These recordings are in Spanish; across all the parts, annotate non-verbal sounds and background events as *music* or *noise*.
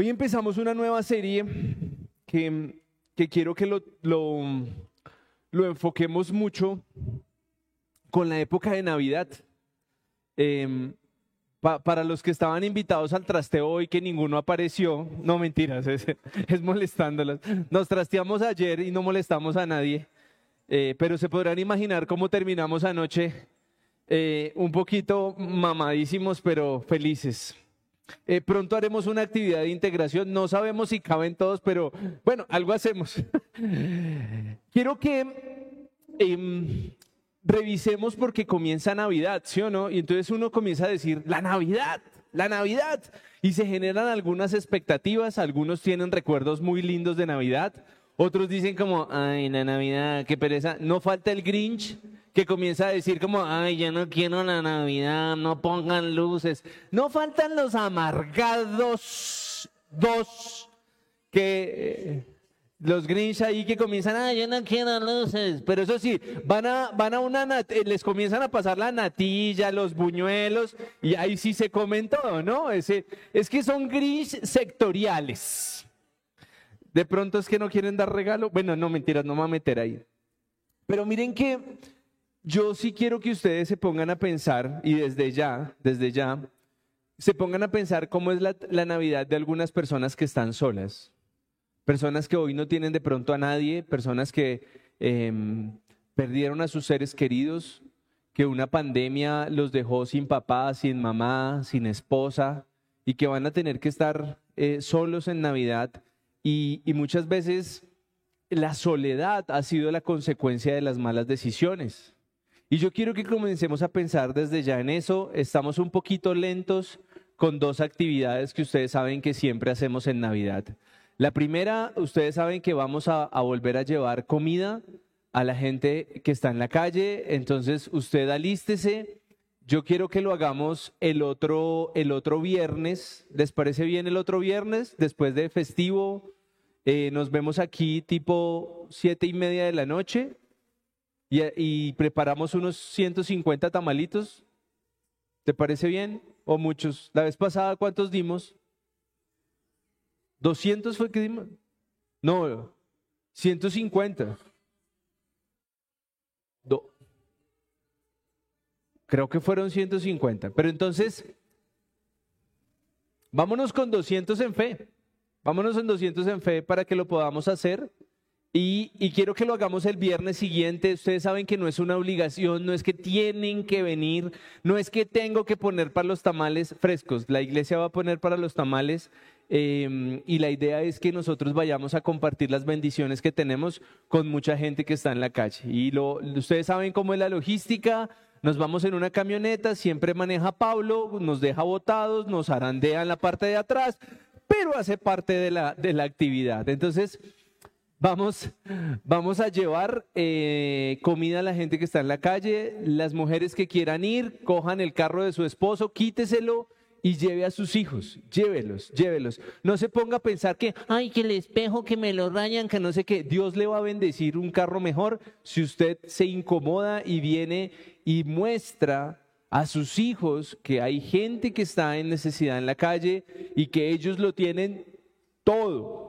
Hoy empezamos una nueva serie que, quiero que lo, enfoquemos mucho con la época de Navidad. Em, pa- para los que estaban invitados al trasteo hoy que ninguno apareció, no mentiras, es, es molestándolas. Nos trasteamos ayer y no molestamos a nadie, eh, pero se podrán imaginar cómo terminamos anoche, eh, un poquito mamadísimos, pero felices. Eh, pronto haremos una actividad de integración, no sabemos si caben todos, pero bueno, algo hacemos. *laughs* Quiero que em, revisemos porque comienza Navidad, ¿sí o no? Y entonces uno comienza a decir, la Navidad, la Navidad. Y se generan algunas expectativas, algunos tienen recuerdos muy lindos de Navidad, otros dicen como, ay, la Navidad, qué pereza. No falta el Grinch que comienza a decir como, ay, ya no quiero la Navidad, no pongan luces. No faltan los amargados dos que... eh, los Grinch ahí que comienzan, ah, yo no quiero luces, pero eso sí, van a, van a una, eh, les comienzan a pasar la natilla, los buñuelos, y ahí sí se comen todo, ¿no? Ese, es que son Grinch sectoriales. De pronto es que no quieren dar regalo. Bueno, no, mentiras, no me a meter ahí. Pero miren que yo sí quiero que ustedes se pongan a pensar, y desde ya, desde ya, se pongan a pensar cómo es la, Navidad de algunas personas que están solas personas que hoy no tienen de pronto a nadie, personas que em, perdieron a sus seres queridos, que una pandemia los dejó sin papá, sin mamá, sin esposa, y que van a tener que estar eh, solos en Navidad. Y muchas veces la soledad ha sido la consecuencia de las malas decisiones. Y yo quiero que comencemos a pensar desde ya en eso. Estamos un poquito lentos con dos actividades que ustedes saben que siempre hacemos en Navidad. La primera, ustedes saben que vamos a, volver a llevar comida a la gente que está en la calle, entonces usted alístese. Yo quiero que lo hagamos el otro, el otro viernes. ¿Les parece bien el otro viernes? Después de festivo, eh, nos vemos aquí tipo siete y media de la noche y, y preparamos unos 150 tamalitos. ¿Te parece bien? ¿O muchos? La vez pasada, ¿cuántos dimos? ¿200 fue que dimos? No, 150. Do- Creo que fueron 150. Pero entonces, vámonos con 200 en fe. Vámonos en 200 en fe para que lo podamos hacer. Y, quiero que lo hagamos el viernes siguiente. Ustedes saben que no es una obligación, no es que tienen que venir, no es que tengo que poner para los tamales frescos. La iglesia va a poner para los tamales eh, y la idea es que nosotros vayamos a compartir las bendiciones que tenemos con mucha gente que está en la calle. Y ustedes saben cómo es la logística. Nos vamos en una camioneta, siempre maneja Pablo, nos deja botados, nos arandea en la parte de atrás, pero hace parte de la actividad. Entonces, Vamos, vamos a llevar eh, comida a la gente que está en la calle. Las mujeres que quieran ir, cojan el carro de su esposo, quíteselo y lleve a sus hijos. Llévelos, llévelos. No se ponga a pensar que, ay, que el espejo, que me lo rayan, que no sé qué. Dios le va a bendecir un carro mejor si usted se incomoda y viene y muestra a sus hijos que hay gente que está en necesidad en la calle y que ellos lo tienen todo.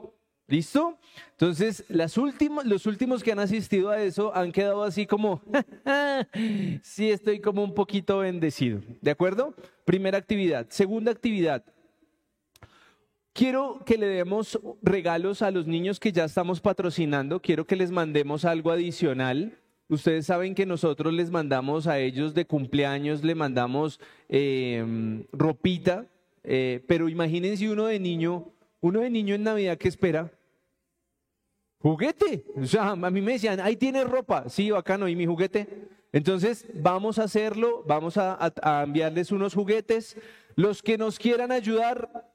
¿Listo? Entonces, las últimas, los últimos que han asistido a eso han quedado así como, *laughs* sí, estoy como un poquito bendecido. ¿De acuerdo? Primera actividad. Segunda actividad. Quiero que le demos regalos a los niños que ya estamos patrocinando. Quiero que les mandemos algo adicional. Ustedes saben que nosotros les mandamos a ellos de cumpleaños, le mandamos eh, ropita, eh, pero imagínense uno de niño, uno de niño en Navidad que espera juguete. O sea, a mí me decían, ahí tienes ropa. Sí, bacano, ¿y mi juguete? Entonces, vamos a hacerlo, vamos a, enviarles unos juguetes. Los que nos quieran ayudar,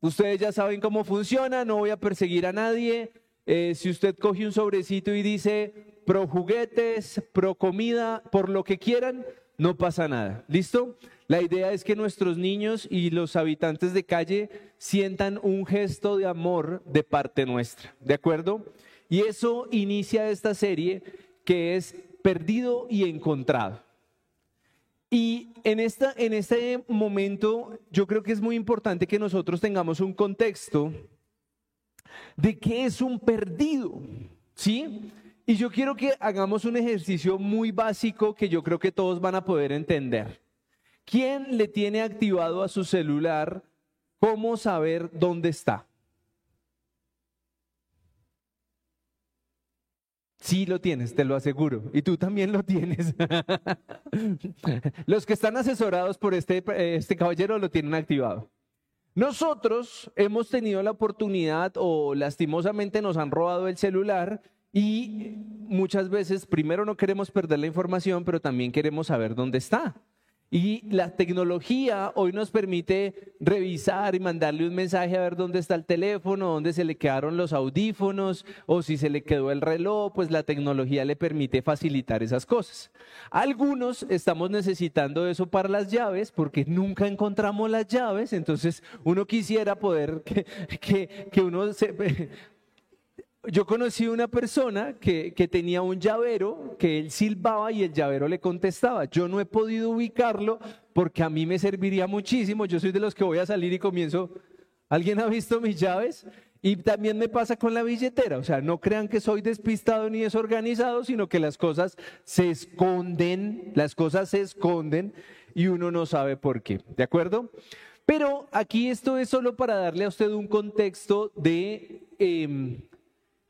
ustedes ya saben cómo funciona, no voy a perseguir a nadie. Eh, si usted coge un sobrecito y dice pro juguetes, pro comida, por lo que quieran, no pasa nada. ¿Listo? La idea es que nuestros niños y los habitantes de calle sientan un gesto de amor de parte nuestra. ¿De acuerdo? Y eso inicia esta serie que es Perdido y Encontrado. Y en, esta, en este momento yo creo que es muy importante que nosotros tengamos un contexto de qué es un perdido, ¿sí? Y yo quiero que hagamos un ejercicio muy básico que yo creo que todos van a poder entender. ¿Quién le tiene activado a su celular cómo saber dónde está? Sí lo tienes, te lo aseguro. Y tú también lo tienes. *laughs* Los que están asesorados por este, este caballero lo tienen activado. Nosotros hemos tenido la oportunidad o lastimosamente nos han robado el celular y muchas veces primero no queremos perder la información, pero también queremos saber dónde está. Y la tecnología hoy nos permite revisar y mandarle un mensaje a ver dónde está el teléfono, dónde se le quedaron los audífonos o si se le quedó el reloj, pues la tecnología le permite facilitar esas cosas. Algunos estamos necesitando eso para las llaves porque nunca encontramos las llaves, entonces uno quisiera poder que, que, que uno se, yo conocí una persona que, tenía un llavero que él silbaba y el llavero le contestaba. Yo no he podido ubicarlo porque a mí me serviría muchísimo. Yo soy de los que voy a salir y comienzo. ¿Alguien ha visto mis llaves? Y también me pasa con la billetera. O sea, no crean que soy despistado ni desorganizado, sino que las cosas se esconden, las cosas se esconden y uno no sabe por qué. ¿De acuerdo? Pero aquí esto es solo para darle a usted un contexto de... Em,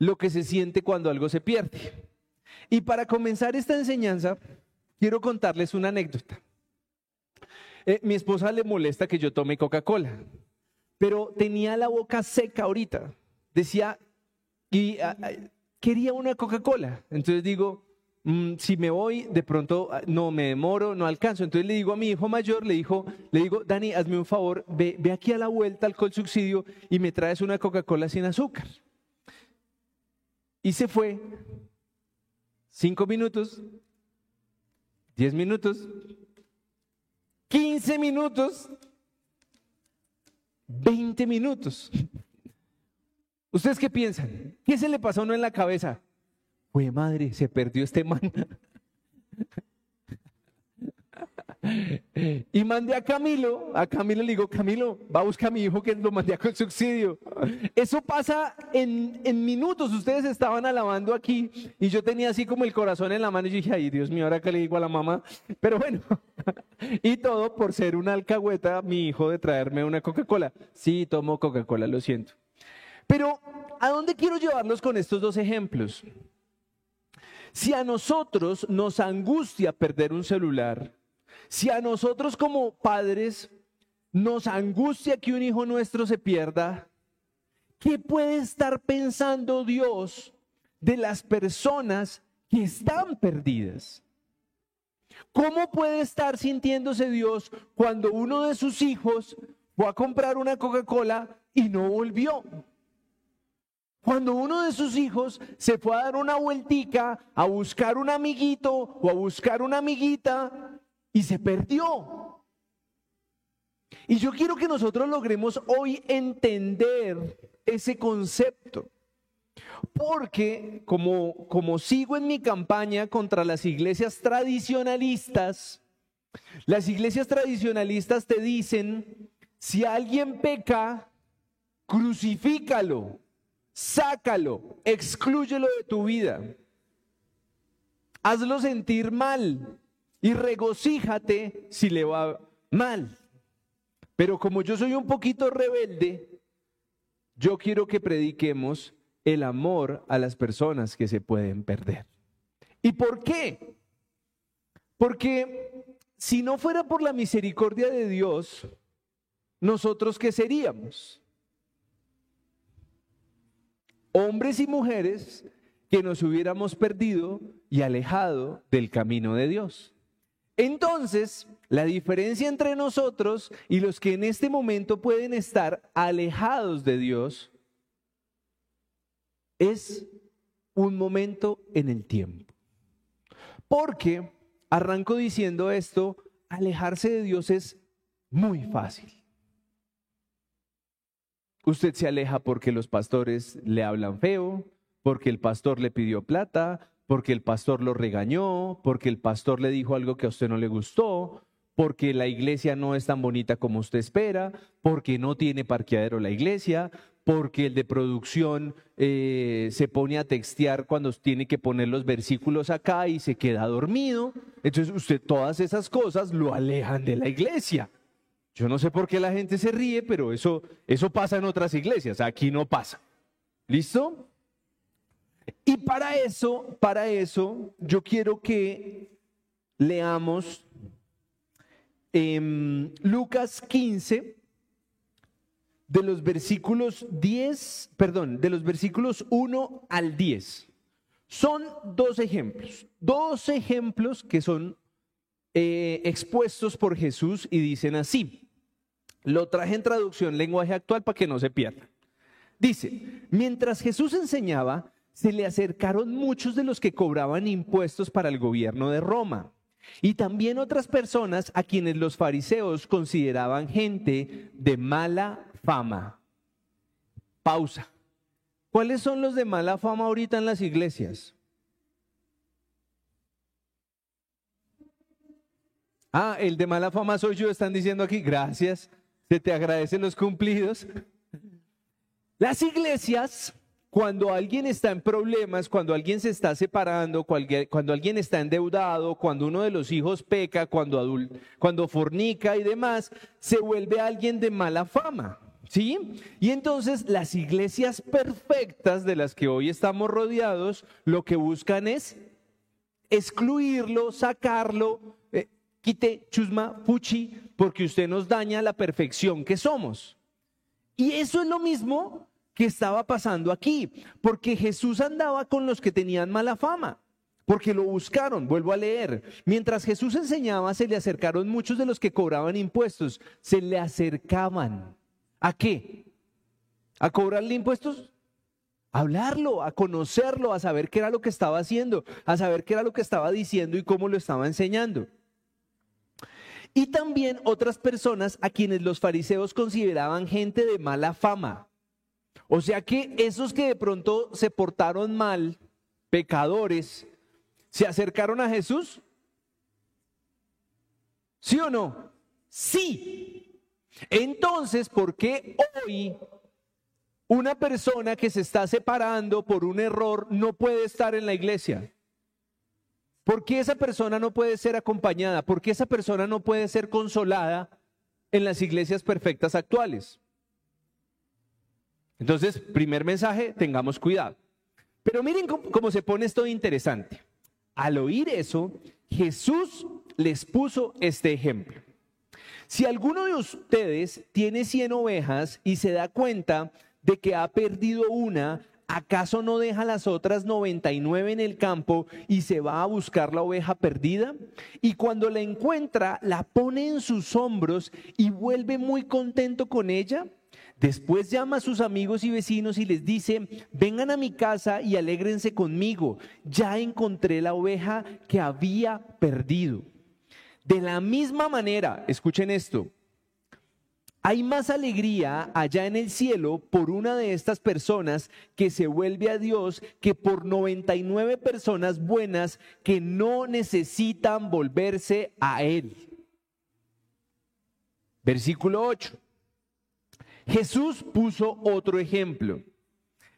lo que se siente cuando algo se pierde. Y para comenzar esta enseñanza, quiero contarles una anécdota. Eh, mi esposa le molesta que yo tome Coca-Cola, pero tenía la boca seca ahorita. Decía, y quería una Coca-Cola. Entonces digo, mm, si me voy, de pronto ah, no me demoro, no alcanzo. Entonces le digo a mi hijo mayor, le, dijo, le digo, Dani, hazme un favor, ve, ve aquí a la vuelta al subsidio y me traes una Coca-Cola sin azúcar. Y se fue. Cinco minutos, diez minutos, quince minutos, veinte minutos. ¿Ustedes qué piensan? ¿Qué se le pasó a uno en la cabeza? Fue madre, se perdió este man. Y mandé a Camilo, a Camilo le digo, Camilo, va a buscar a mi hijo que lo mandé con subsidio. Eso pasa en, en, minutos, ustedes estaban alabando aquí y yo tenía así como el corazón en la mano y dije, ay Dios mío, ahora que le digo a la mamá, pero bueno, *laughs* y todo por ser una alcahueta, mi hijo de traerme una Coca-Cola. Sí, tomo Coca-Cola, lo siento. Pero, ¿a dónde quiero llevarlos con estos dos ejemplos? Si a nosotros nos angustia perder un celular, si a nosotros como padres nos angustia que un hijo nuestro se pierda, ¿qué puede estar pensando Dios de las personas que están perdidas? ¿Cómo puede estar sintiéndose Dios cuando uno de sus hijos fue a comprar una Coca-Cola y no volvió? Cuando uno de sus hijos se fue a dar una vueltica a buscar un amiguito o a buscar una amiguita y se perdió. Y yo quiero que nosotros logremos hoy entender ese concepto. Porque como, como sigo en mi campaña contra las iglesias tradicionalistas, las iglesias tradicionalistas te dicen, si alguien peca, crucifícalo, sácalo, exclúyelo de tu vida. Hazlo sentir mal, y regocíjate si le va mal. Pero como yo soy un poquito rebelde, yo quiero que prediquemos el amor a las personas que se pueden perder. ¿Y por qué? Porque si no fuera por la misericordia de Dios, nosotros qué seríamos? Hombres y mujeres que nos hubiéramos perdido y alejado del camino de Dios. Entonces, la diferencia entre nosotros y los que en este momento pueden estar alejados de Dios es un momento en el tiempo. Porque, arranco diciendo esto, alejarse de Dios es muy fácil. Usted se aleja porque los pastores le hablan feo, porque el pastor le pidió plata, porque el pastor lo regañó, porque el pastor le dijo algo que a usted no le gustó, porque la iglesia no es tan bonita como usted espera, porque no tiene parqueadero la iglesia, porque el de producción eh, se pone a textear cuando tiene que poner los versículos acá y se queda dormido. Entonces usted todas esas cosas lo alejan de la iglesia. Yo no sé por qué la gente se ríe, pero eso, eso pasa en otras iglesias, aquí no pasa. ¿Listo? Y para eso, para eso, yo quiero que leamos en Lucas 15, de los versículos 10, perdón, de los versículos 1 al 10. Son dos ejemplos, dos ejemplos que son eh, expuestos por Jesús y dicen así. Lo traje en traducción lenguaje actual para que no se pierda. Dice, mientras Jesús enseñaba, se le acercaron muchos de los que cobraban impuestos para el gobierno de Roma y también otras personas a quienes los fariseos consideraban gente de mala fama. Pausa. ¿Cuáles son los de mala fama ahorita en las iglesias? Ah, el de mala fama soy yo, están diciendo aquí. Gracias. Se te agradecen los cumplidos. Las iglesias cuando alguien está en problemas, cuando alguien se está separando, cuando alguien está endeudado, cuando uno de los hijos peca, cuando, cuando fornica y demás, se vuelve alguien de mala fama. ¿Sí? Y entonces las iglesias perfectas de las que hoy estamos rodeados, lo que buscan es excluirlo, sacarlo, eh, quite chusma, fuchi, porque usted nos daña la perfección que somos. Y eso es lo mismo que estaba pasando aquí, porque Jesús andaba con los que tenían mala fama, porque lo buscaron, vuelvo a leer. Mientras Jesús enseñaba, se le acercaron muchos de los que cobraban impuestos, se le acercaban. ¿A qué? ¿A cobrarle impuestos? A hablarlo, a conocerlo, a saber qué era lo que estaba haciendo, a saber qué era lo que estaba diciendo y cómo lo estaba enseñando. Y también otras personas a quienes los fariseos consideraban gente de mala fama. O sea que esos que de pronto se portaron mal, pecadores, se acercaron a Jesús. ¿Sí o no? Sí. Entonces, ¿por qué hoy una persona que se está separando por un error no puede estar en la iglesia? ¿Por qué esa persona no puede ser acompañada? ¿Por qué esa persona no puede ser consolada en las iglesias perfectas actuales? Entonces, primer mensaje, tengamos cuidado. Pero miren cómo, se pone esto interesante. Al oír eso, Jesús les puso este ejemplo. Si alguno de ustedes tiene 100 ovejas y se da cuenta de que ha perdido una, ¿acaso no deja las otras 99 en el campo y se va a buscar la oveja perdida? Y cuando la encuentra, la pone en sus hombros y vuelve muy contento con ella. Después llama a sus amigos y vecinos y les dice, vengan a mi casa y alégrense conmigo, ya encontré la oveja que había perdido. De la misma manera, escuchen esto, hay más alegría allá en el cielo por una de estas personas que se vuelve a Dios que por 99 personas buenas que no necesitan volverse a Él. Versículo 8. Jesús puso otro ejemplo,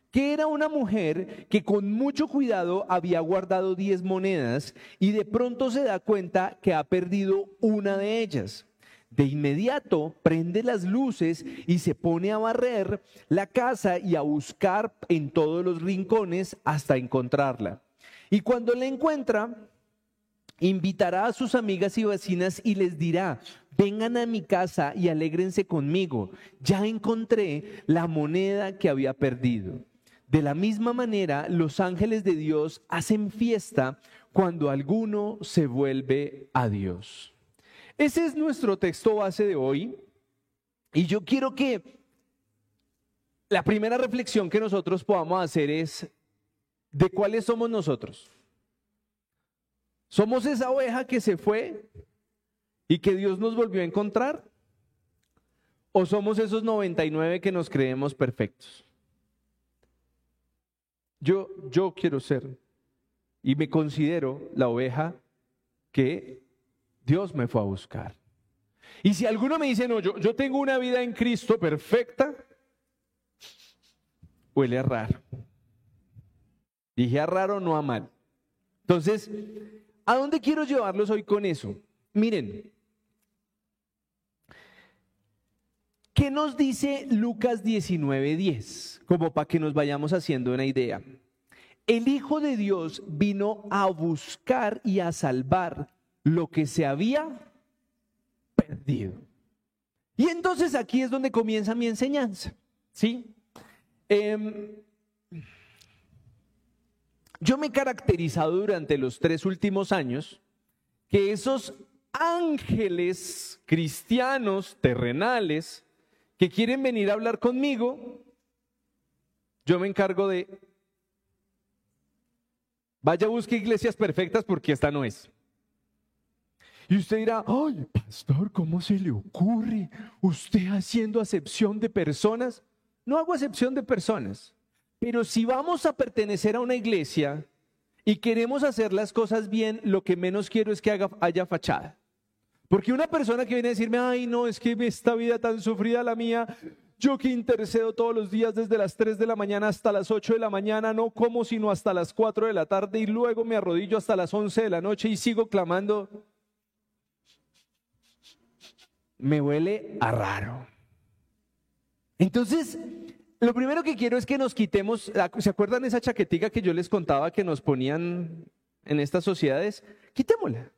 que era una mujer que con mucho cuidado había guardado diez monedas y de pronto se da cuenta que ha perdido una de ellas. De inmediato prende las luces y se pone a barrer la casa y a buscar en todos los rincones hasta encontrarla. Y cuando la encuentra, invitará a sus amigas y vecinas y les dirá, vengan a mi casa y alégrense conmigo, ya encontré la moneda que había perdido. De la misma manera, los ángeles de Dios hacen fiesta cuando alguno se vuelve a Dios. Ese es nuestro texto base de hoy. Y yo quiero que la primera reflexión que nosotros podamos hacer es de cuáles somos nosotros. ¿Somos esa oveja que se fue y que Dios nos volvió a encontrar? ¿O somos esos 99 que nos creemos perfectos? Yo, yo quiero ser y me considero la oveja que Dios me fue a buscar. Y si alguno me dice, no, yo, yo tengo una vida en Cristo perfecta, huele a raro. Dije a raro, no a mal. Entonces, ¿a dónde quiero llevarlos hoy con eso? Miren, ¿qué nos dice Lucas 19:10? Como para que nos vayamos haciendo una idea. El Hijo de Dios vino a buscar y a salvar lo que se había perdido. Y entonces aquí es donde comienza mi enseñanza. ¿Sí? Em, yo me he caracterizado durante los tres últimos años que esos ángeles cristianos terrenales que quieren venir a hablar conmigo, yo me encargo de, vaya busque iglesias perfectas porque esta no es. Y usted dirá, ay, pastor, ¿cómo se le ocurre? ¿Usted haciendo acepción de personas? No hago acepción de personas. Pero si vamos a pertenecer a una iglesia y queremos hacer las cosas bien, lo que menos quiero es que haga, haya fachada. Porque una persona que viene a decirme, ay, no, es que esta vida tan sufrida la mía, yo que intercedo todos los días desde las 3 de la mañana hasta las 8 de la mañana, no como sino hasta las 4 de la tarde y luego me arrodillo hasta las 11 de la noche y sigo clamando me huele a raro. Entonces, lo primero que quiero es que nos quitemos, ¿se acuerdan esa chaquetica que yo les contaba que nos ponían en estas sociedades? Quitémosla.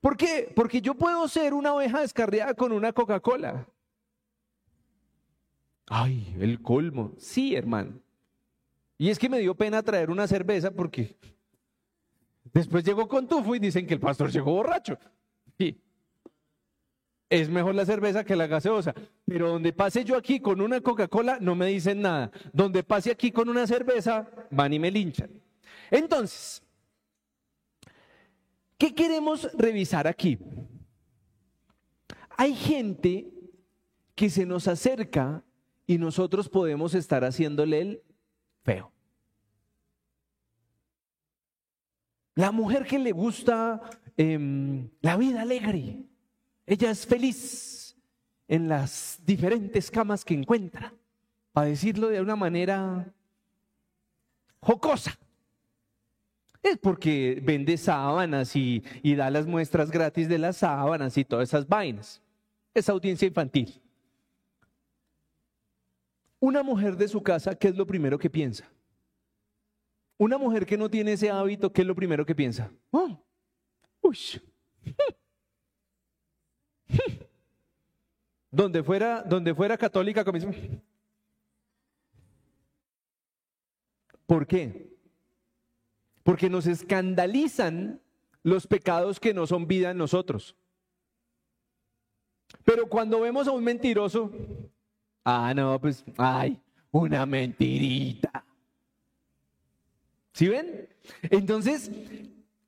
¿Por qué? Porque yo puedo ser una oveja descarriada con una Coca-Cola. Ay, el colmo. Sí, hermano. Y es que me dio pena traer una cerveza porque después llegó con tufo y dicen que el pastor llegó borracho. Sí es mejor la cerveza que la gaseosa. Pero donde pase yo aquí con una Coca-Cola, no me dicen nada. Donde pase aquí con una cerveza, van y me linchan. Entonces, ¿qué queremos revisar aquí? Hay gente que se nos acerca y nosotros podemos estar haciéndole el feo. La mujer que le gusta em, la vida alegre, ella es feliz en las diferentes camas que encuentra, para decirlo de una manera jocosa. Es porque vende sábanas y, da las muestras gratis de las sábanas y todas esas vainas. Esa audiencia infantil. Una mujer de su casa, ¿qué es lo primero que piensa? Una mujer que no tiene ese hábito, ¿qué es lo primero que piensa? Oh, uy, *laughs* donde fuera, donde fuera católica, ¿Por qué? Porque nos escandalizan los pecados que no son vida en nosotros. Pero cuando vemos a un mentiroso, ah, no, pues, ay, una mentirita. ¿Sí ven? Entonces,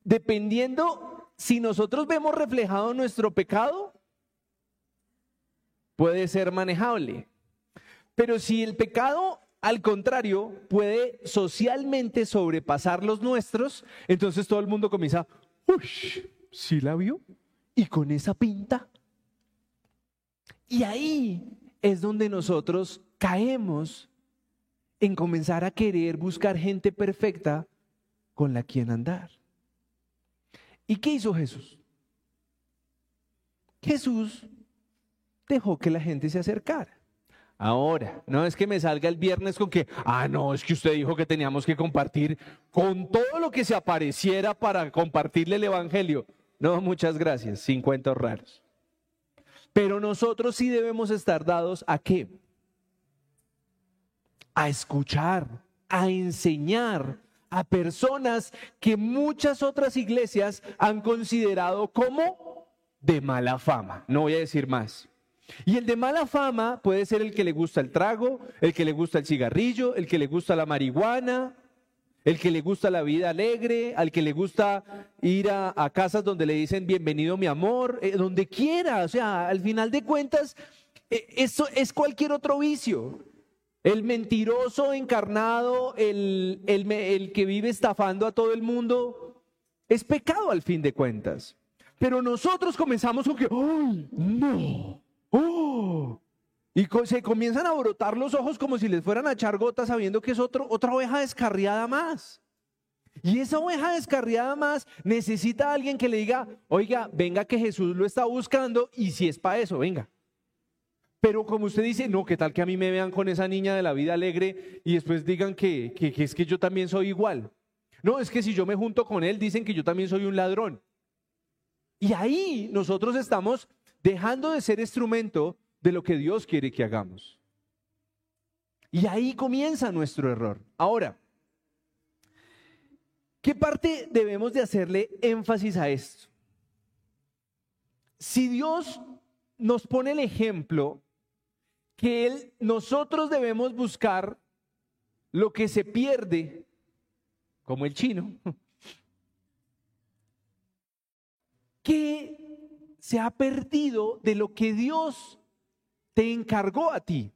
dependiendo si nosotros vemos reflejado nuestro pecado, puede ser manejable. Pero si el pecado, al contrario, puede socialmente sobrepasar los nuestros, entonces todo el mundo comienza, uy, ¿sí la vio? Y con esa pinta. Y ahí es donde nosotros caemos en comenzar a querer buscar gente perfecta con la quien andar. ¿Y qué hizo Jesús? Jesús dejó que la gente se acercara. Ahora, no es que me salga el viernes con que, ah, no, es que usted dijo que teníamos que compartir con todo lo que se apareciera para compartirle el Evangelio. No, muchas gracias, 50 raros. Pero nosotros sí debemos estar dados a qué? A escuchar, a enseñar a personas que muchas otras iglesias han considerado como de mala fama. No voy a decir más. Y el de mala fama puede ser el que le gusta el trago, el que le gusta el cigarrillo, el que le gusta la marihuana, el que le gusta la vida alegre, al que le gusta ir a, casas donde le dicen bienvenido mi amor, eh, donde quiera. O sea, al final de cuentas, eh, eso es cualquier otro vicio. El mentiroso encarnado, el, el que vive estafando a todo el mundo, es pecado al fin de cuentas. Pero nosotros comenzamos con que, ¡ay, no! ¡Oh! Y se comienzan a brotar los ojos como si les fueran a echar gotas sabiendo que es otro, otra oveja descarriada más. Y esa oveja descarriada más necesita a alguien que le diga, oiga, venga que Jesús lo está buscando y si es para eso, venga. Pero como usted dice, no, ¿qué tal que a mí me vean con esa niña de la vida alegre y después digan que, que, es que yo también soy igual? No, es que si yo me junto con él, dicen que yo también soy un ladrón. Y ahí nosotros estamos dejando de ser instrumento de lo que Dios quiere que hagamos. Y ahí comienza nuestro error. Ahora, ¿qué parte debemos de hacerle énfasis a esto? Si Dios nos pone el ejemplo que él, nosotros debemos buscar lo que se pierde, como el chino, *laughs* que se ha perdido de lo que Dios te encargó a ti.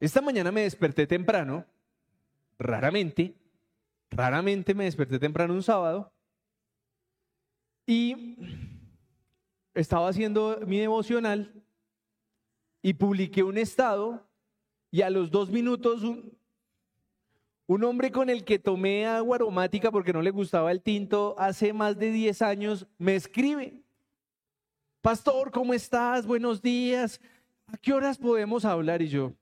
Esta mañana me desperté temprano, raramente, raramente me desperté temprano un sábado, y estaba haciendo mi devocional y publiqué un estado y a los dos minutos un, hombre con el que tomé agua aromática porque no le gustaba el tinto hace más de 10 años me escribe, Pastor, ¿cómo estás? Buenos días. ¿A qué horas podemos hablar? Y yo,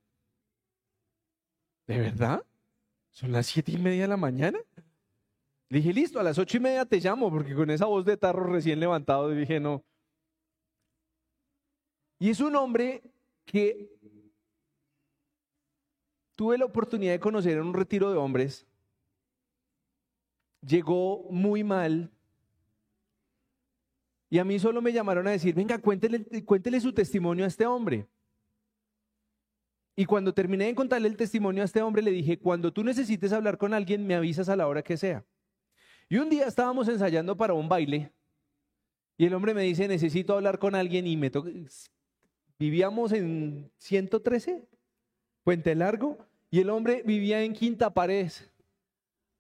¿de verdad? ¿Son las siete y media de la mañana? Le dije, listo, a las ocho y media te llamo, porque con esa voz de tarro recién levantado dije, no, y es un hombre que tuve la oportunidad de conocer en un retiro de hombres. Llegó muy mal. Y a mí solo me llamaron a decir, venga, cuéntele, cuéntele su testimonio a este hombre. Y cuando terminé de contarle el testimonio a este hombre, le dije, cuando tú necesites hablar con alguien, me avisas a la hora que sea. Y un día estábamos ensayando para un baile y el hombre me dice, necesito hablar con alguien y me toca, Vivíamos en 113, Puente Largo, y el hombre vivía en Quinta Pared,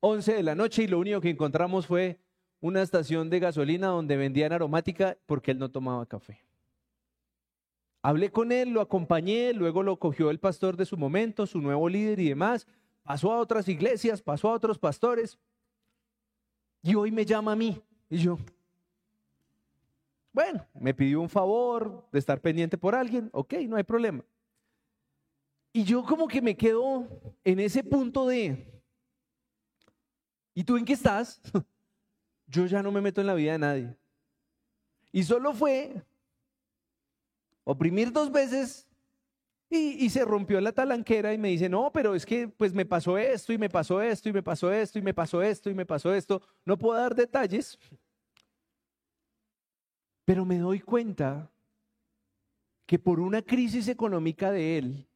11 de la noche, y lo único que encontramos fue una estación de gasolina donde vendían aromática porque él no tomaba café. Hablé con él, lo acompañé, luego lo cogió el pastor de su momento, su nuevo líder y demás. Pasó a otras iglesias, pasó a otros pastores. Y hoy me llama a mí. Y yo, bueno, me pidió un favor de estar pendiente por alguien, ok, no hay problema. Y yo como que me quedo en ese punto de, ¿y tú en qué estás? *laughs* Yo ya no me meto en la vida de nadie. Y solo fue oprimir dos veces y, y, se rompió la talanquera y me dice, no, pero es que pues me pasó esto y me pasó esto y me pasó esto y me pasó esto y me pasó esto. No puedo dar detalles, pero me doy cuenta que por una crisis económica de él,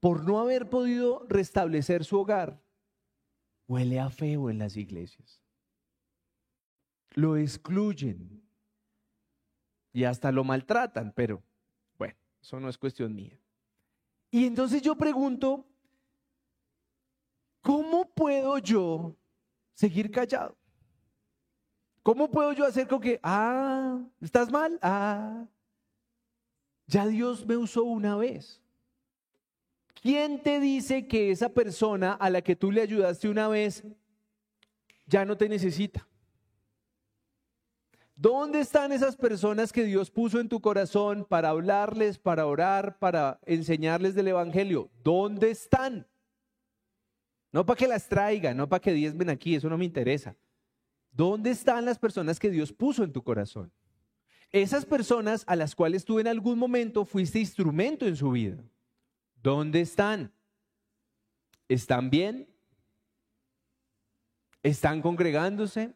por no haber podido restablecer su hogar, huele a feo en las iglesias. Lo excluyen y hasta lo maltratan, pero bueno, eso no es cuestión mía. Y entonces yo pregunto, ¿cómo puedo yo seguir callado? ¿Cómo puedo yo hacer con que, ah, estás mal? Ah, ya Dios me usó una vez. ¿Quién te dice que esa persona a la que tú le ayudaste una vez ya no te necesita? ¿Dónde están esas personas que Dios puso en tu corazón para hablarles, para orar, para enseñarles del Evangelio? ¿Dónde están? No para que las traigan, no para que diezmen aquí, eso no me interesa. ¿Dónde están las personas que Dios puso en tu corazón? Esas personas a las cuales tú en algún momento fuiste instrumento en su vida. ¿Dónde están? ¿Están bien? ¿Están congregándose?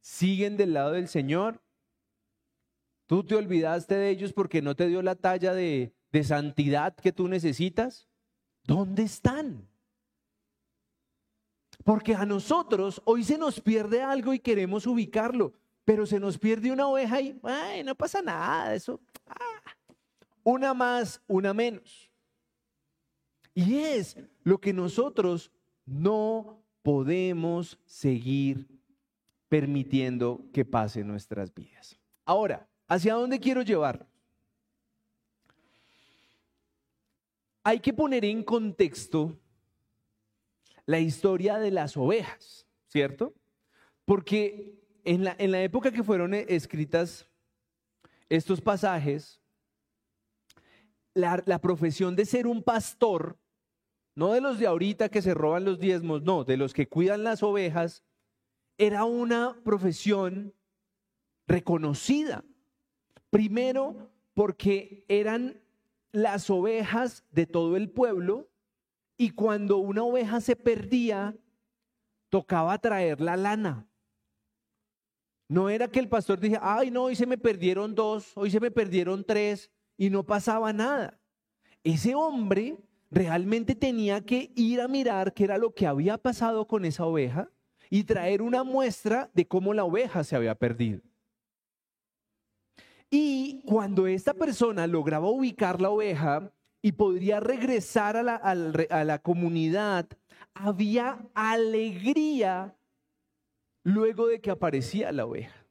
¿Siguen del lado del Señor? ¿Tú te olvidaste de ellos porque no te dio la talla de, de santidad que tú necesitas? ¿Dónde están? Porque a nosotros hoy se nos pierde algo y queremos ubicarlo, pero se nos pierde una oveja y ay, no pasa nada, eso. Ah, una más, una menos. Y es lo que nosotros no podemos seguir permitiendo que pase nuestras vidas. Ahora, ¿hacia dónde quiero llevar? Hay que poner en contexto la historia de las ovejas, ¿cierto? Porque en la, en la época que fueron escritas estos pasajes, la profesión de ser un pastor, no de los de ahorita que se roban los diezmos, no, de los que cuidan las ovejas, era una profesión reconocida. Primero, porque eran las ovejas de todo el pueblo y cuando una oveja se perdía, tocaba traer la lana. No era que el pastor dijera, ay, no, hoy se me perdieron dos, hoy se me perdieron tres y no pasaba nada. Ese hombre realmente tenía que ir a mirar qué era lo que había pasado con esa oveja y traer una muestra de cómo la oveja se había perdido. Y cuando esta persona lograba ubicar la oveja y podría regresar a la, comunidad, había alegría luego de que aparecía la oveja.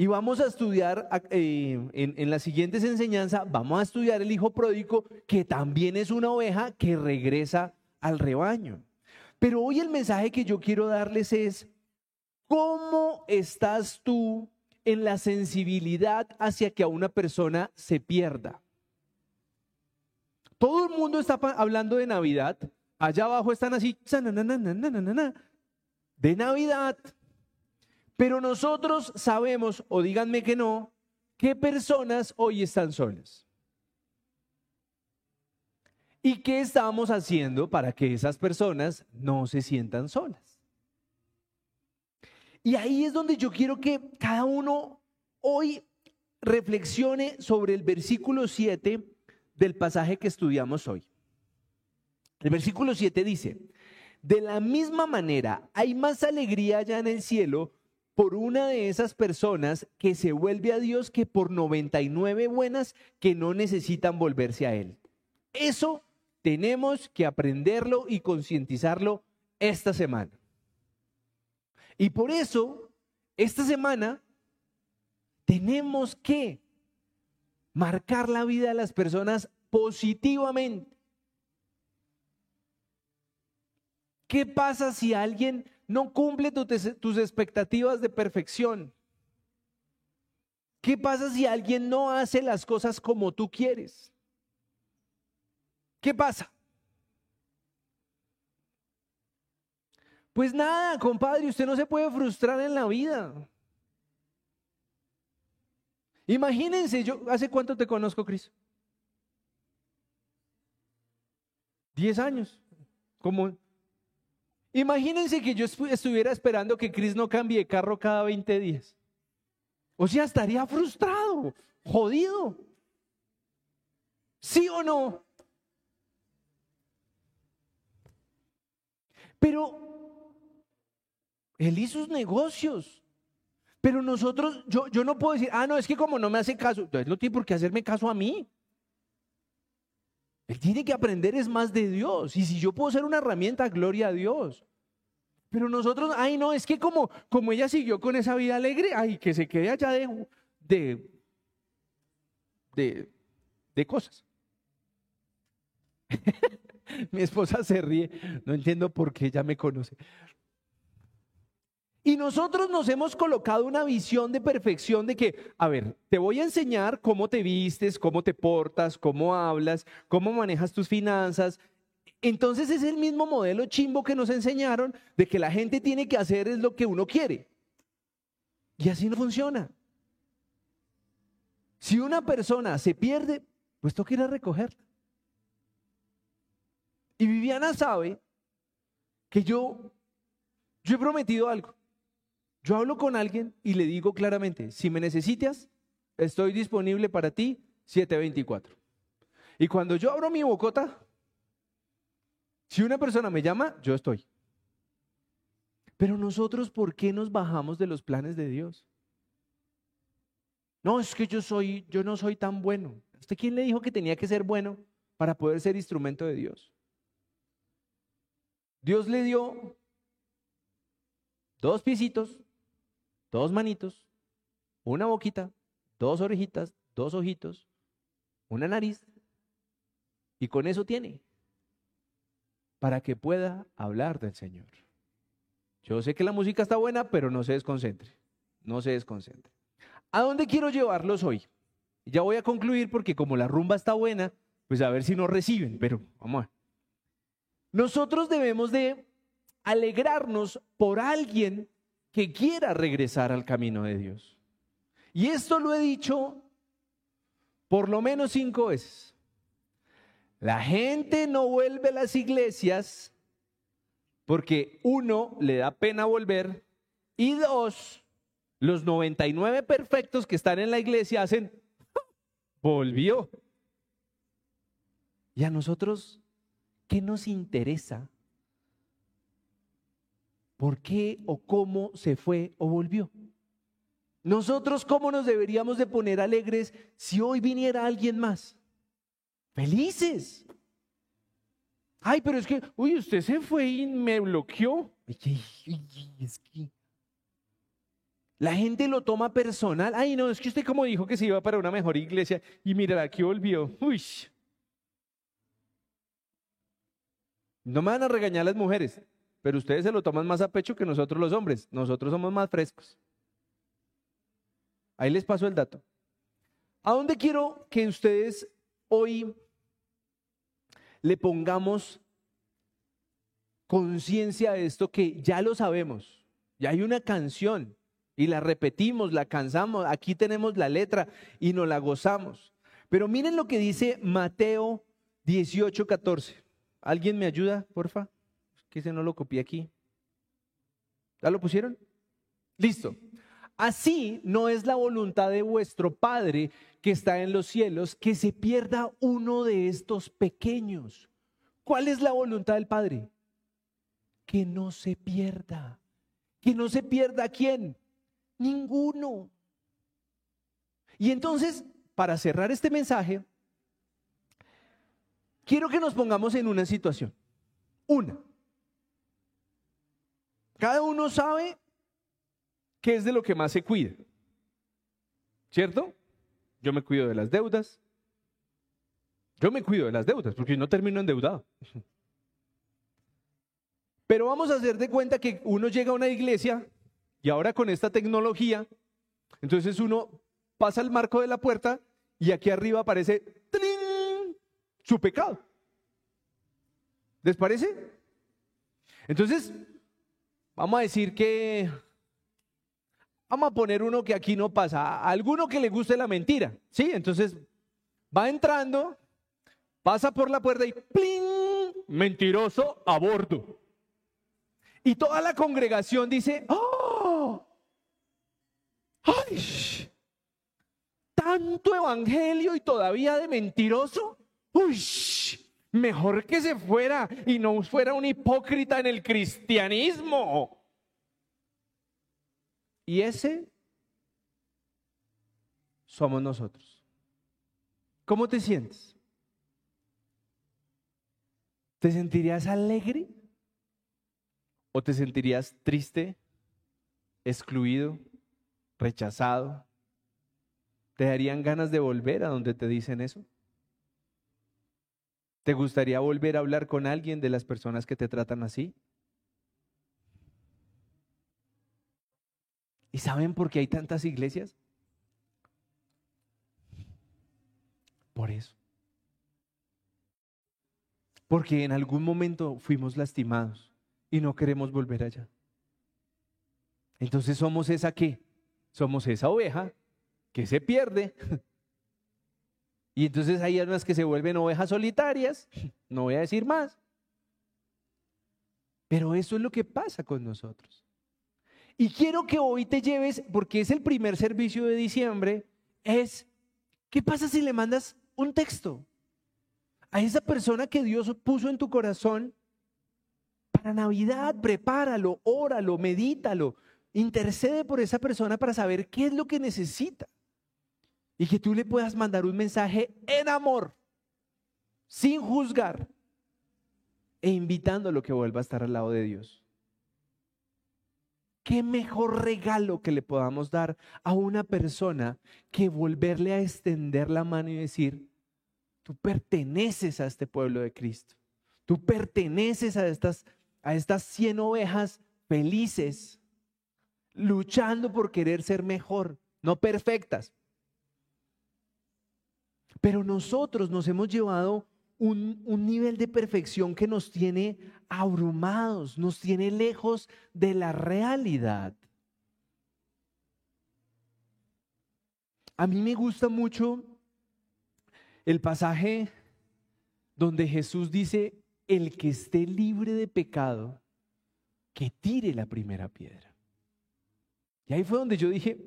Y vamos a estudiar eh, en, en, las siguientes enseñanzas, vamos a estudiar el hijo pródigo, que también es una oveja que regresa al rebaño. Pero hoy el mensaje que yo quiero darles es, ¿cómo estás tú en la sensibilidad hacia que a una persona se pierda? Todo el mundo está hablando de Navidad. Allá abajo están así, de Navidad. Pero nosotros sabemos, o díganme que no, qué personas hoy están solas. ¿Y qué estamos haciendo para que esas personas no se sientan solas? Y ahí es donde yo quiero que cada uno hoy reflexione sobre el versículo 7 del pasaje que estudiamos hoy. El versículo 7 dice, de la misma manera hay más alegría allá en el cielo por una de esas personas que se vuelve a Dios que por 99 buenas que no necesitan volverse a Él. Eso tenemos que aprenderlo y concientizarlo esta semana. Y por eso, esta semana, tenemos que marcar la vida de las personas positivamente. ¿Qué pasa si alguien no cumple tus expectativas de perfección? ¿Qué pasa si alguien no hace las cosas como tú quieres? ¿Qué pasa? Pues nada, compadre, usted no se puede frustrar en la vida. Imagínense, yo, ¿hace cuánto te conozco, Cris? Diez años. Como, imagínense que yo estuviera esperando que Cris no cambie de carro cada 20 días. O sea, estaría frustrado, jodido. ¿Sí o no? Pero él hizo sus negocios. Pero nosotros, yo, yo no puedo decir, ah, no, es que como no me hace caso, entonces no tiene por qué hacerme caso a mí. Él tiene que aprender es más de Dios. Y si yo puedo ser una herramienta, gloria a Dios. Pero nosotros, ay, no, es que como, como ella siguió con esa vida alegre, ay, que se quede allá de, de, de, de cosas. *laughs* Mi esposa se ríe, no entiendo por qué ella me conoce. Y nosotros nos hemos colocado una visión de perfección de que, a ver, te voy a enseñar cómo te vistes, cómo te portas, cómo hablas, cómo manejas tus finanzas. Entonces es el mismo modelo chimbo que nos enseñaron de que la gente tiene que hacer es lo que uno quiere. Y así no funciona. Si una persona se pierde, pues toca ir a recogerla. Y Viviana sabe que yo, yo he prometido algo. Yo hablo con alguien y le digo claramente, si me necesitas, estoy disponible para ti 724. Y cuando yo abro mi bocota, si una persona me llama, yo estoy. Pero nosotros, ¿por qué nos bajamos de los planes de Dios? No, es que yo soy, yo no soy tan bueno. ¿Usted quién le dijo que tenía que ser bueno para poder ser instrumento de Dios? Dios le dio dos piecitos, dos manitos, una boquita, dos orejitas, dos ojitos, una nariz, y con eso tiene, para que pueda hablar del Señor. Yo sé que la música está buena, pero no se desconcentre, no se desconcentre. ¿A dónde quiero llevarlos hoy? Ya voy a concluir porque como la rumba está buena, pues a ver si nos reciben, pero vamos a. Nosotros debemos de alegrarnos por alguien que quiera regresar al camino de Dios. Y esto lo he dicho por lo menos cinco veces. La gente no vuelve a las iglesias porque uno, le da pena volver y dos, los 99 perfectos que están en la iglesia hacen, *laughs* volvió. Y a nosotros, ¿qué nos interesa? ¿Por qué o cómo se fue o volvió? Nosotros, ¿cómo nos deberíamos de poner alegres si hoy viniera alguien más? Felices. Ay, pero es que, uy, usted se fue y me bloqueó. Es que la gente lo toma personal. Ay, no, es que usted como dijo que se iba para una mejor iglesia y mira, aquí volvió. Uy. No me van a regañar las mujeres, pero ustedes se lo toman más a pecho que nosotros los hombres. Nosotros somos más frescos. Ahí les paso el dato. ¿A dónde quiero que ustedes hoy le pongamos conciencia de esto que ya lo sabemos? Ya hay una canción y la repetimos, la cansamos, aquí tenemos la letra y nos la gozamos. Pero miren lo que dice Mateo 18, 14. ¿Alguien me ayuda, porfa? Que se no lo copié aquí. ¿Ya lo pusieron? Listo. Así no es la voluntad de vuestro Padre que está en los cielos que se pierda uno de estos pequeños. ¿Cuál es la voluntad del Padre? Que no se pierda. Que no se pierda quién? Ninguno. Y entonces, para cerrar este mensaje, quiero que nos pongamos en una situación. Una. Cada uno sabe qué es de lo que más se cuida. ¿Cierto? Yo me cuido de las deudas. Yo me cuido de las deudas porque no termino endeudado. *laughs* Pero vamos a hacer de cuenta que uno llega a una iglesia y ahora con esta tecnología, entonces uno pasa el marco de la puerta y aquí arriba aparece su pecado. ¿Les parece? Entonces, vamos a decir que Vamos a poner uno que aquí no pasa, a alguno que le guste la mentira, ¿sí? Entonces va entrando, pasa por la puerta y ¡pling! Mentiroso a bordo. Y toda la congregación dice, ¡oh! ¡Ay! ¿Tanto evangelio y todavía de mentiroso? ¡Uy! Mejor que se fuera y no fuera un hipócrita en el cristianismo. Y ese somos nosotros. ¿Cómo te sientes? ¿Te sentirías alegre? ¿O te sentirías triste, excluido, rechazado? ¿Te darían ganas de volver a donde te dicen eso? ¿Te gustaría volver a hablar con alguien de las personas que te tratan así? ¿Y saben por qué hay tantas iglesias? Por eso. Porque en algún momento fuimos lastimados y no queremos volver allá. Entonces somos esa qué? Somos esa oveja que se pierde. *laughs* Y entonces hay unas que se vuelven ovejas solitarias, *laughs* no voy a decir más. Pero eso es lo que pasa con nosotros. Y quiero que hoy te lleves, porque es el primer servicio de diciembre, es, ¿qué pasa si le mandas un texto a esa persona que Dios puso en tu corazón? Para Navidad, prepáralo, óralo, medítalo, intercede por esa persona para saber qué es lo que necesita. Y que tú le puedas mandar un mensaje en amor, sin juzgar, e invitándolo que vuelva a estar al lado de Dios. ¿Qué mejor regalo que le podamos dar a una persona que volverle a extender la mano y decir, tú perteneces a este pueblo de Cristo, tú perteneces a estas, a estas 100 ovejas felices, luchando por querer ser mejor, no perfectas. Pero nosotros nos hemos llevado un, nivel de perfección que nos tiene abrumados, nos tiene lejos de la realidad. A mí me gusta mucho el pasaje donde Jesús dice, el que esté libre de pecado, que tire la primera piedra. Y ahí fue donde yo dije,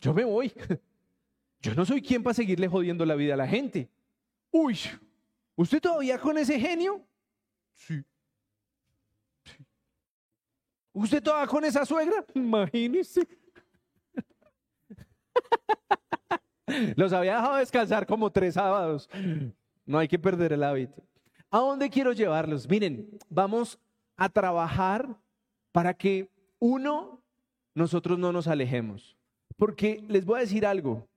yo me voy. *laughs* Yo no soy quien para seguirle jodiendo la vida a la gente. Uy, ¿usted todavía con ese genio? Sí. ¿Usted todavía con esa suegra? Imagínese. *laughs* Los había dejado descansar como tres sábados. No hay que perder el hábito. ¿A dónde quiero llevarlos? Miren, vamos a trabajar para que, uno, nosotros no nos alejemos. Porque les voy a decir algo,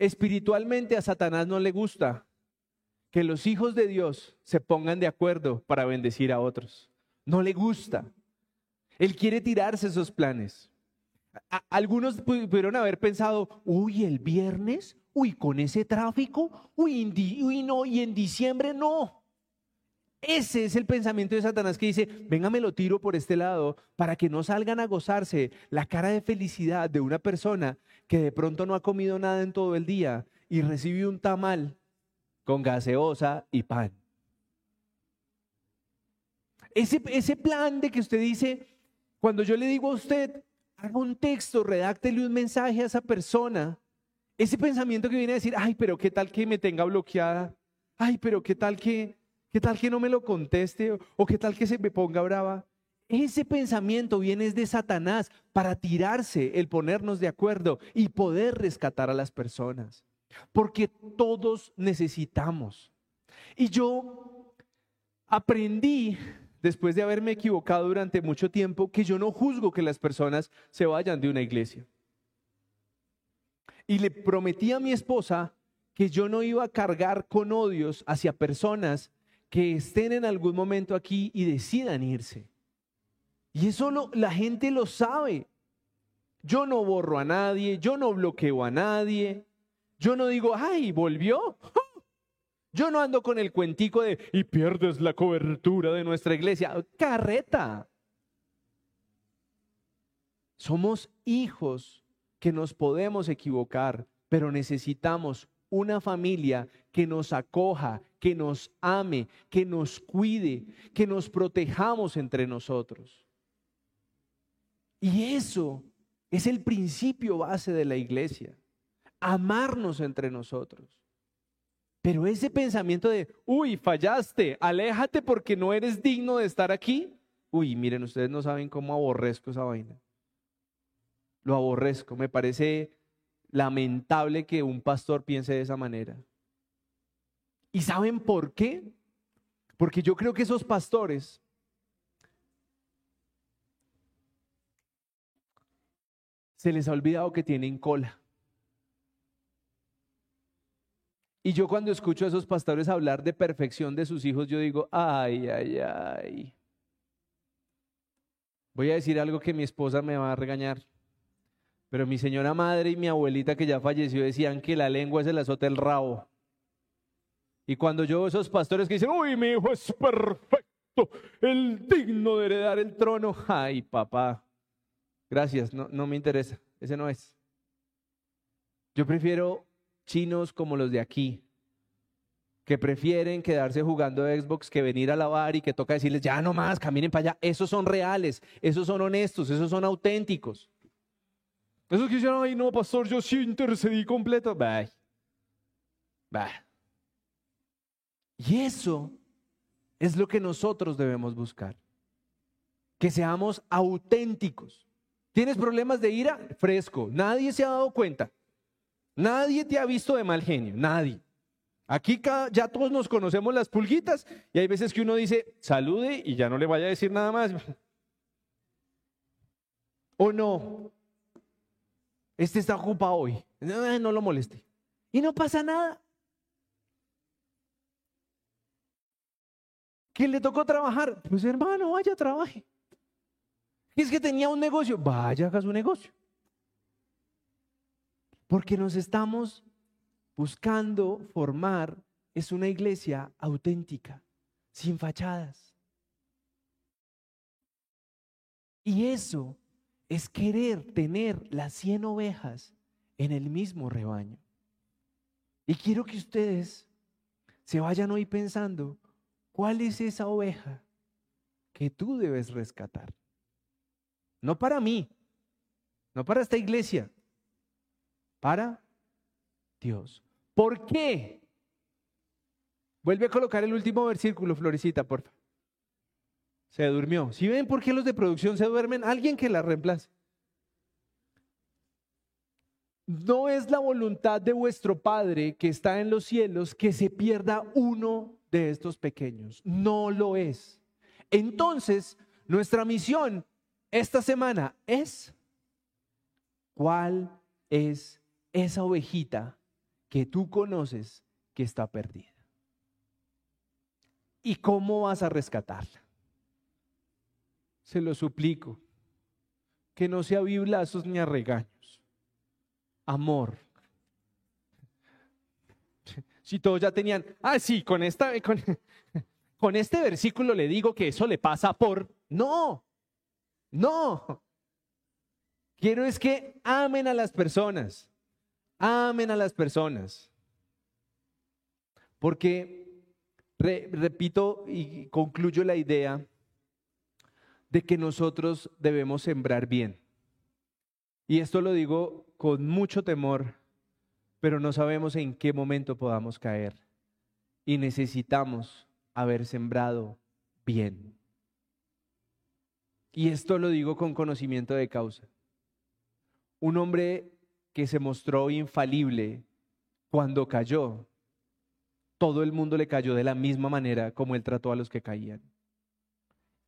Espiritualmente a Satanás no le gusta que los hijos de Dios se pongan de acuerdo para bendecir a otros. No le gusta. Él quiere tirarse esos planes. algunos pudieron haber pensado, uy, el viernes, uy, con ese tráfico, uy, uy, no, y en diciembre no. Ese es el pensamiento de Satanás que dice, venga, me lo tiro por este lado para que no salgan a gozarse la cara de felicidad de una persona que de pronto no ha comido nada en todo el día y recibe un tamal con gaseosa y pan. Ese, ese plan de que usted dice, cuando yo le digo a usted, haga un texto, redáctele un mensaje a esa persona, ese pensamiento que viene a decir, ay, pero qué tal que me tenga bloqueada, ay, pero qué tal que ¿Qué tal que no me lo conteste? ¿O qué tal que se me ponga brava? Ese pensamiento viene de Satanás para tirarse el ponernos de acuerdo y poder rescatar a las personas. Porque todos necesitamos. Y yo aprendí, después de haberme equivocado durante mucho tiempo, que yo no juzgo que las personas se vayan de una iglesia. Y le prometí a mi esposa que yo no iba a cargar con odios hacia personas que estén en algún momento aquí y decidan irse. Y eso la gente lo sabe. Yo no borro a nadie, yo no bloqueo a nadie, yo no digo, ay, volvió. *laughs* Yo no ando con el cuentico de, y pierdes la cobertura de nuestra iglesia. Carreta. Somos hijos que nos podemos equivocar, pero necesitamos una familia que nos acoja, que nos ame, que nos cuide, que nos protejamos entre nosotros. Y eso es el principio base de la iglesia, amarnos entre nosotros. Pero ese pensamiento de, uy, fallaste, aléjate porque no eres digno de estar aquí. Uy, miren, ustedes no saben cómo aborrezco esa vaina. Lo aborrezco, me parece lamentable que un pastor piense de esa manera. ¿Y saben por qué? Porque yo creo que esos pastores se les ha olvidado que tienen cola. Y yo cuando escucho a esos pastores hablar de perfección de sus hijos, yo digo, ay, ay, ay. Voy a decir algo que mi esposa me va a regañar. Pero mi señora madre y mi abuelita que ya falleció decían que la lengua es el azote del rabo. Y cuando yo esos pastores que dicen, uy, mi hijo es perfecto, el digno de heredar el trono, ay, papá, gracias, no, no me interesa, ese no es. Yo prefiero chinos como los de aquí, que prefieren quedarse jugando Xbox que venir a lavar y que toca decirles, ya no más, caminen para allá. Esos son reales, esos son honestos, esos son auténticos. Esos que dicen, ay, no, pastor, yo sí intercedí completo. Bah. Bah. Y eso es lo que nosotros debemos buscar. Que seamos auténticos. ¿Tienes problemas de ira? Fresco. Nadie se ha dado cuenta. Nadie te ha visto de mal genio. Nadie. Aquí ya todos nos conocemos las pulguitas y hay veces que uno dice, salude y ya no le vaya a decir nada más. *laughs* ¿O no? Este está ocupado hoy. No, no lo moleste. Y no pasa nada. ¿Quién le tocó trabajar? Pues hermano, vaya, trabaje. Es que tenía un negocio, vaya, haga su negocio. Porque nos estamos buscando formar, es una iglesia auténtica, sin fachadas. Y eso es querer tener las 100 ovejas en el mismo rebaño. Y quiero que ustedes se vayan hoy pensando, ¿cuál es esa oveja que tú debes rescatar? No para mí, no para esta iglesia, para Dios. ¿Por qué? Vuelve a colocar el último versículo, Florecita, por favor. Se durmió. Si ven por qué los de producción se duermen, alguien que la reemplace. No es la voluntad de vuestro Padre que está en los cielos que se pierda uno de estos pequeños. No lo es. Entonces, nuestra misión esta semana es, ¿cuál es esa ovejita que tú conoces que está perdida? ¿Y cómo vas a rescatarla? Se lo suplico, que no sea biblazos ni a regaños. Amor. Si todos ya tenían, ah, sí, con, esta, con, *laughs* con este versículo le digo que eso le pasa por, no, no. Quiero es que amen a las personas. Amen a las personas. Porque, repito y concluyo la idea de que nosotros debemos sembrar bien. Y esto lo digo con mucho temor, pero no sabemos en qué momento podamos caer. Y necesitamos haber sembrado bien. Y esto lo digo con conocimiento de causa. Un hombre que se mostró infalible cuando cayó, todo el mundo le cayó de la misma manera como él trató a los que caían.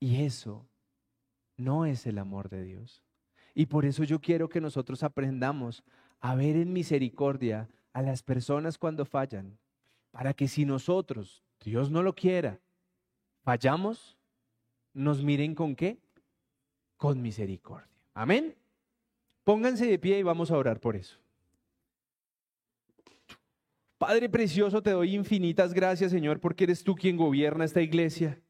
Y eso no es el amor de Dios. Y por eso yo quiero que nosotros aprendamos a ver en misericordia a las personas cuando fallan, para que si nosotros, Dios no lo quiera, fallamos, nos miren con qué? Con misericordia. Amén. Pónganse de pie y vamos a orar por eso. Padre precioso, te doy infinitas gracias, Señor, porque eres tú quien gobierna esta iglesia.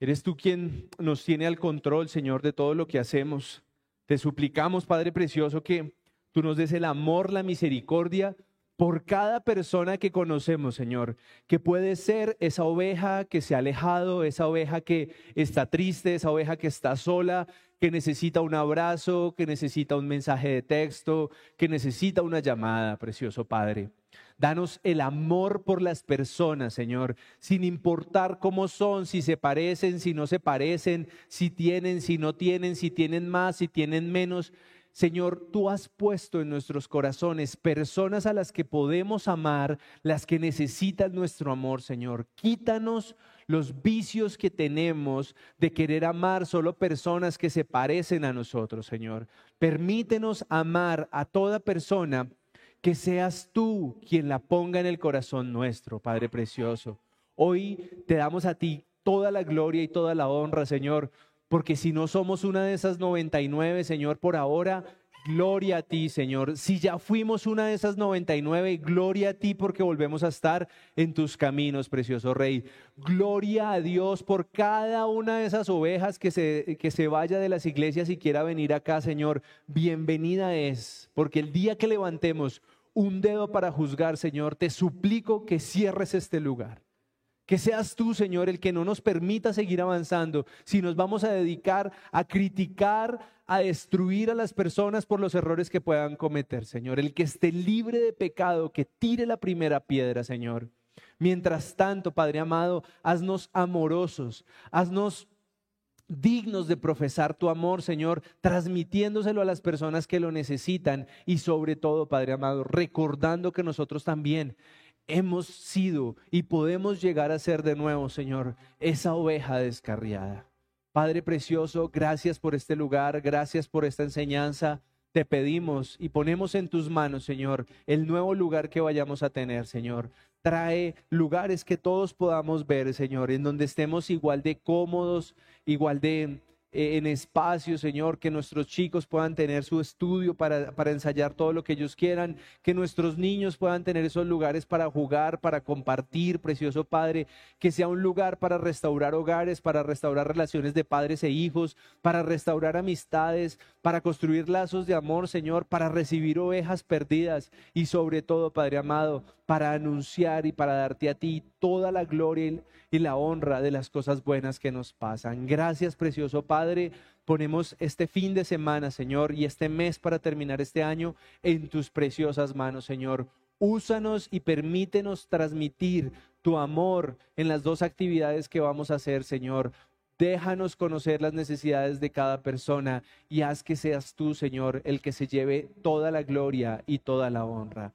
Eres tú quien nos tiene al control, Señor, de todo lo que hacemos. Te suplicamos, Padre Precioso, que tú nos des el amor, la misericordia por cada persona que conocemos, Señor, que puede ser esa oveja que se ha alejado, esa oveja que está triste, esa oveja que está sola, que necesita un abrazo, que necesita un mensaje de texto, que necesita una llamada, precioso Padre. Danos el amor por las personas, Señor, sin importar cómo son, si se parecen, si no se parecen, si tienen, si no tienen, si tienen más, si tienen menos. Señor, tú has puesto en nuestros corazones personas a las que podemos amar, las que necesitan nuestro amor, Señor. Quítanos los vicios que tenemos de querer amar solo personas que se parecen a nosotros, Señor. Permítenos amar a toda persona que seas tú quien la ponga en el corazón nuestro, Padre Precioso. Hoy te damos a ti toda la gloria y toda la honra, Señor, porque si no somos una de esas 99, Señor, por ahora, Gloria a ti, Señor. Si ya fuimos una de esas 99, gloria a ti porque volvemos a estar en tus caminos, precioso Rey. Gloria a Dios por cada una de esas ovejas que se, que se vaya de las iglesias y quiera venir acá, Señor. Bienvenida es, porque el día que levantemos un dedo para juzgar, Señor, te suplico que cierres este lugar. Que seas tú, Señor, el que no nos permita seguir avanzando, si nos vamos a dedicar a criticar, a destruir a las personas por los errores que puedan cometer, Señor. El que esté libre de pecado, que tire la primera piedra, Señor. Mientras tanto, Padre amado, haznos amorosos, haznos dignos de profesar tu amor, Señor, transmitiéndoselo a las personas que lo necesitan y sobre todo, Padre amado, recordando que nosotros también hemos sido y podemos llegar a ser de nuevo, Señor, esa oveja descarriada. Padre precioso, gracias por este lugar, gracias por esta enseñanza. Te pedimos y ponemos en tus manos, Señor, el nuevo lugar que vayamos a tener, Señor. Trae lugares que todos podamos ver, Señor, en donde estemos igual de cómodos, igual de en espacio, Señor, que nuestros chicos puedan tener su estudio para, para, ensayar todo lo que ellos quieran, que nuestros niños puedan tener esos lugares para jugar, para compartir, precioso Padre, que sea un lugar para restaurar hogares, para restaurar relaciones de padres e hijos, para restaurar amistades, para construir lazos de amor, Señor, para recibir ovejas perdidas y sobre todo, Padre amado, para anunciar y para darte a ti toda la gloria y la honra de las cosas buenas que nos pasan. Gracias, precioso Padre. Ponemos este fin de semana, Señor, y este mes para terminar este año en tus preciosas manos, Señor. Úsanos y permítenos transmitir tu amor en las dos actividades que vamos a hacer, Señor. Déjanos conocer las necesidades de cada persona y haz que seas tú, Señor, el que se lleve toda la gloria y toda la honra.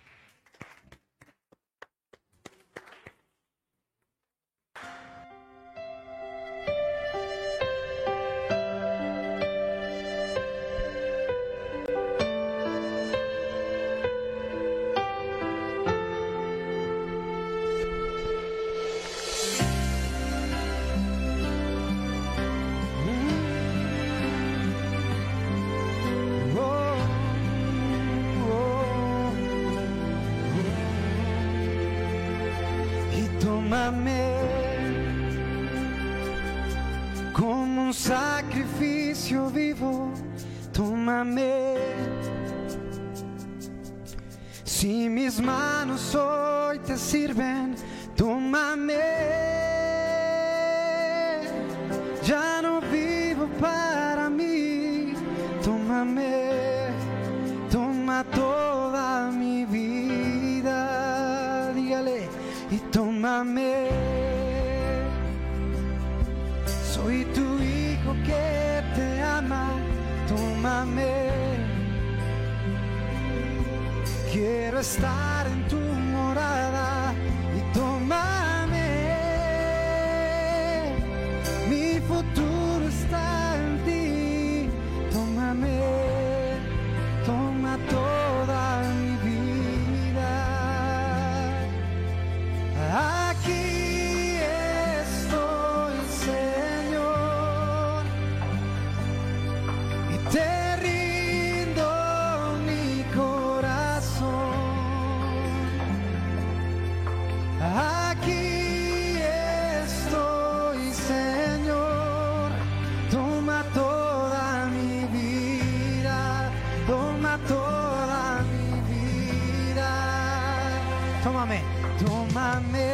Tómame, tómame.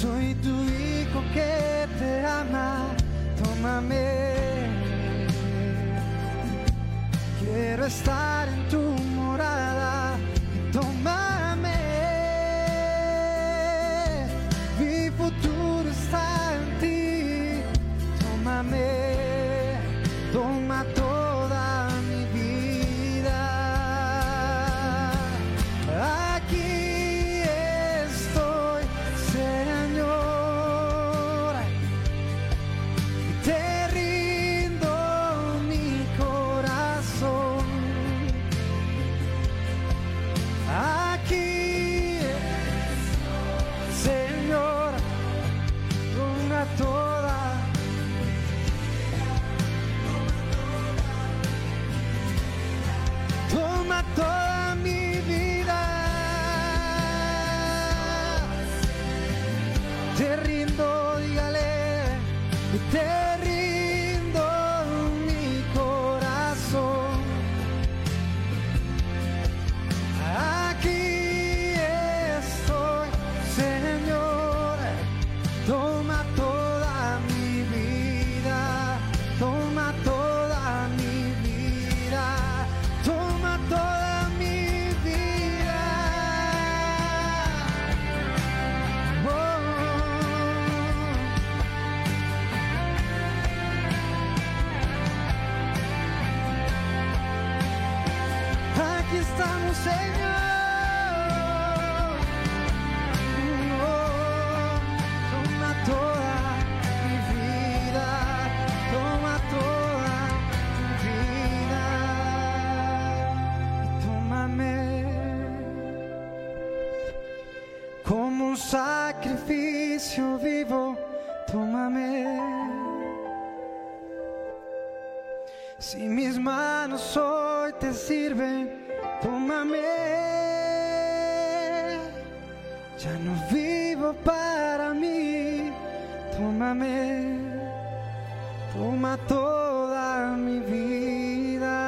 Soy tu hijo que te ama. Tómame. Quiero estar en tu estamos, Señor. Oh, toma toda mi vida, toma toda tu vida y tómame como un sacrificio vivo, tómame. Si mis manos hoy te sirven, tómame. Ya no vivo para mí, tómame. Toma toda mi vida.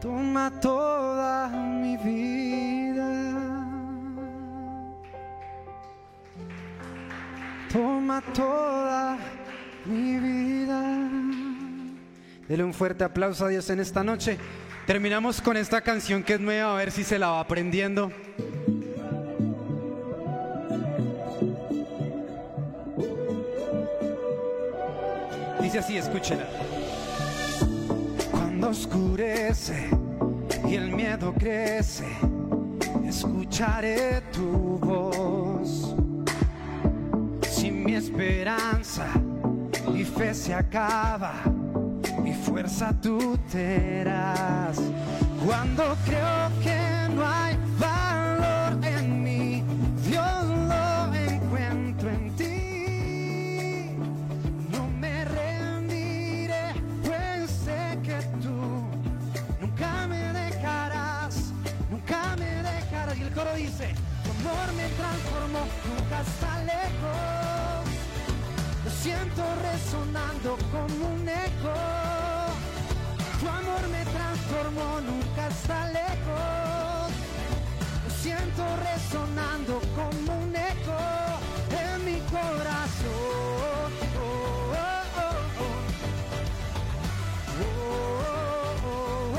Toma toda mi vida. Toma toda mi vida. Dele un fuerte aplauso a Dios en esta noche. Terminamos con esta canción que es nueva, a ver si se la va aprendiendo. Dice así, escúchela. Cuando oscurece y el miedo crece, escucharé tu voz. Si mi esperanza y fe se acaba, fuerza tú te darás. Cuando creo que no hay siento resonando como un eco en mi corazón. Oh, oh, oh.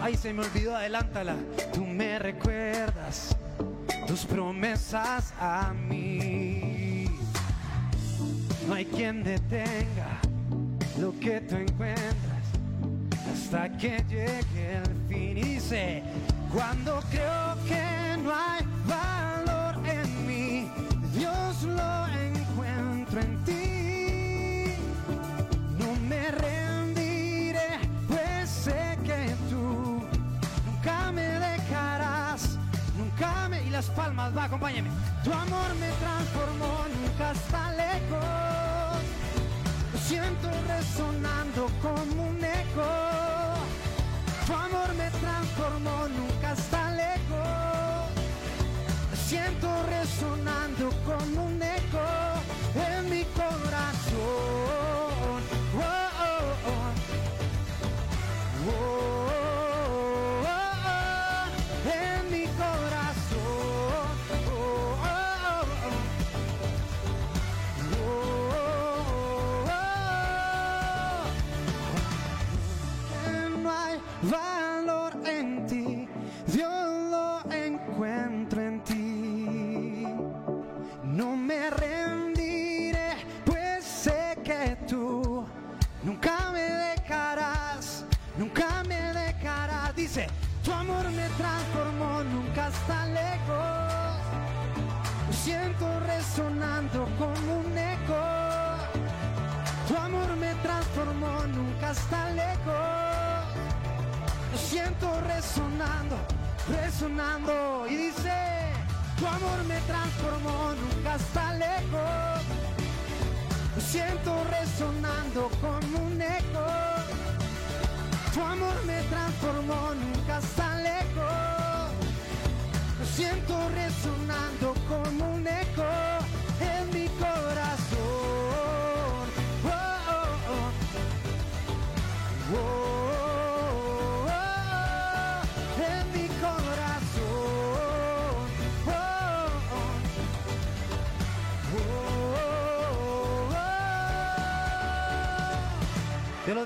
Ay, se me olvidó, adelántala. Tú me recuerdas tus promesas a mí. No hay quien detenga lo que tú encuentras hasta que llegue el fin. Y dice, cuando creo que no hay valor en mí, Dios lo encuentro en ti. No me rendiré, pues sé que tú nunca me dejarás, nunca me... Y las palmas, va, acompáñame. Tu amor me transformó, nunca está lejos. Lo siento resonando como un eco. Me transformó, nunca está lejos. Siento resonando como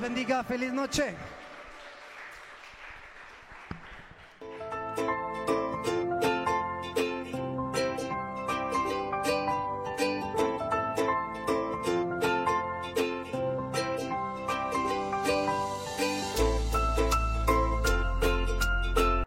bendiga, feliz noche.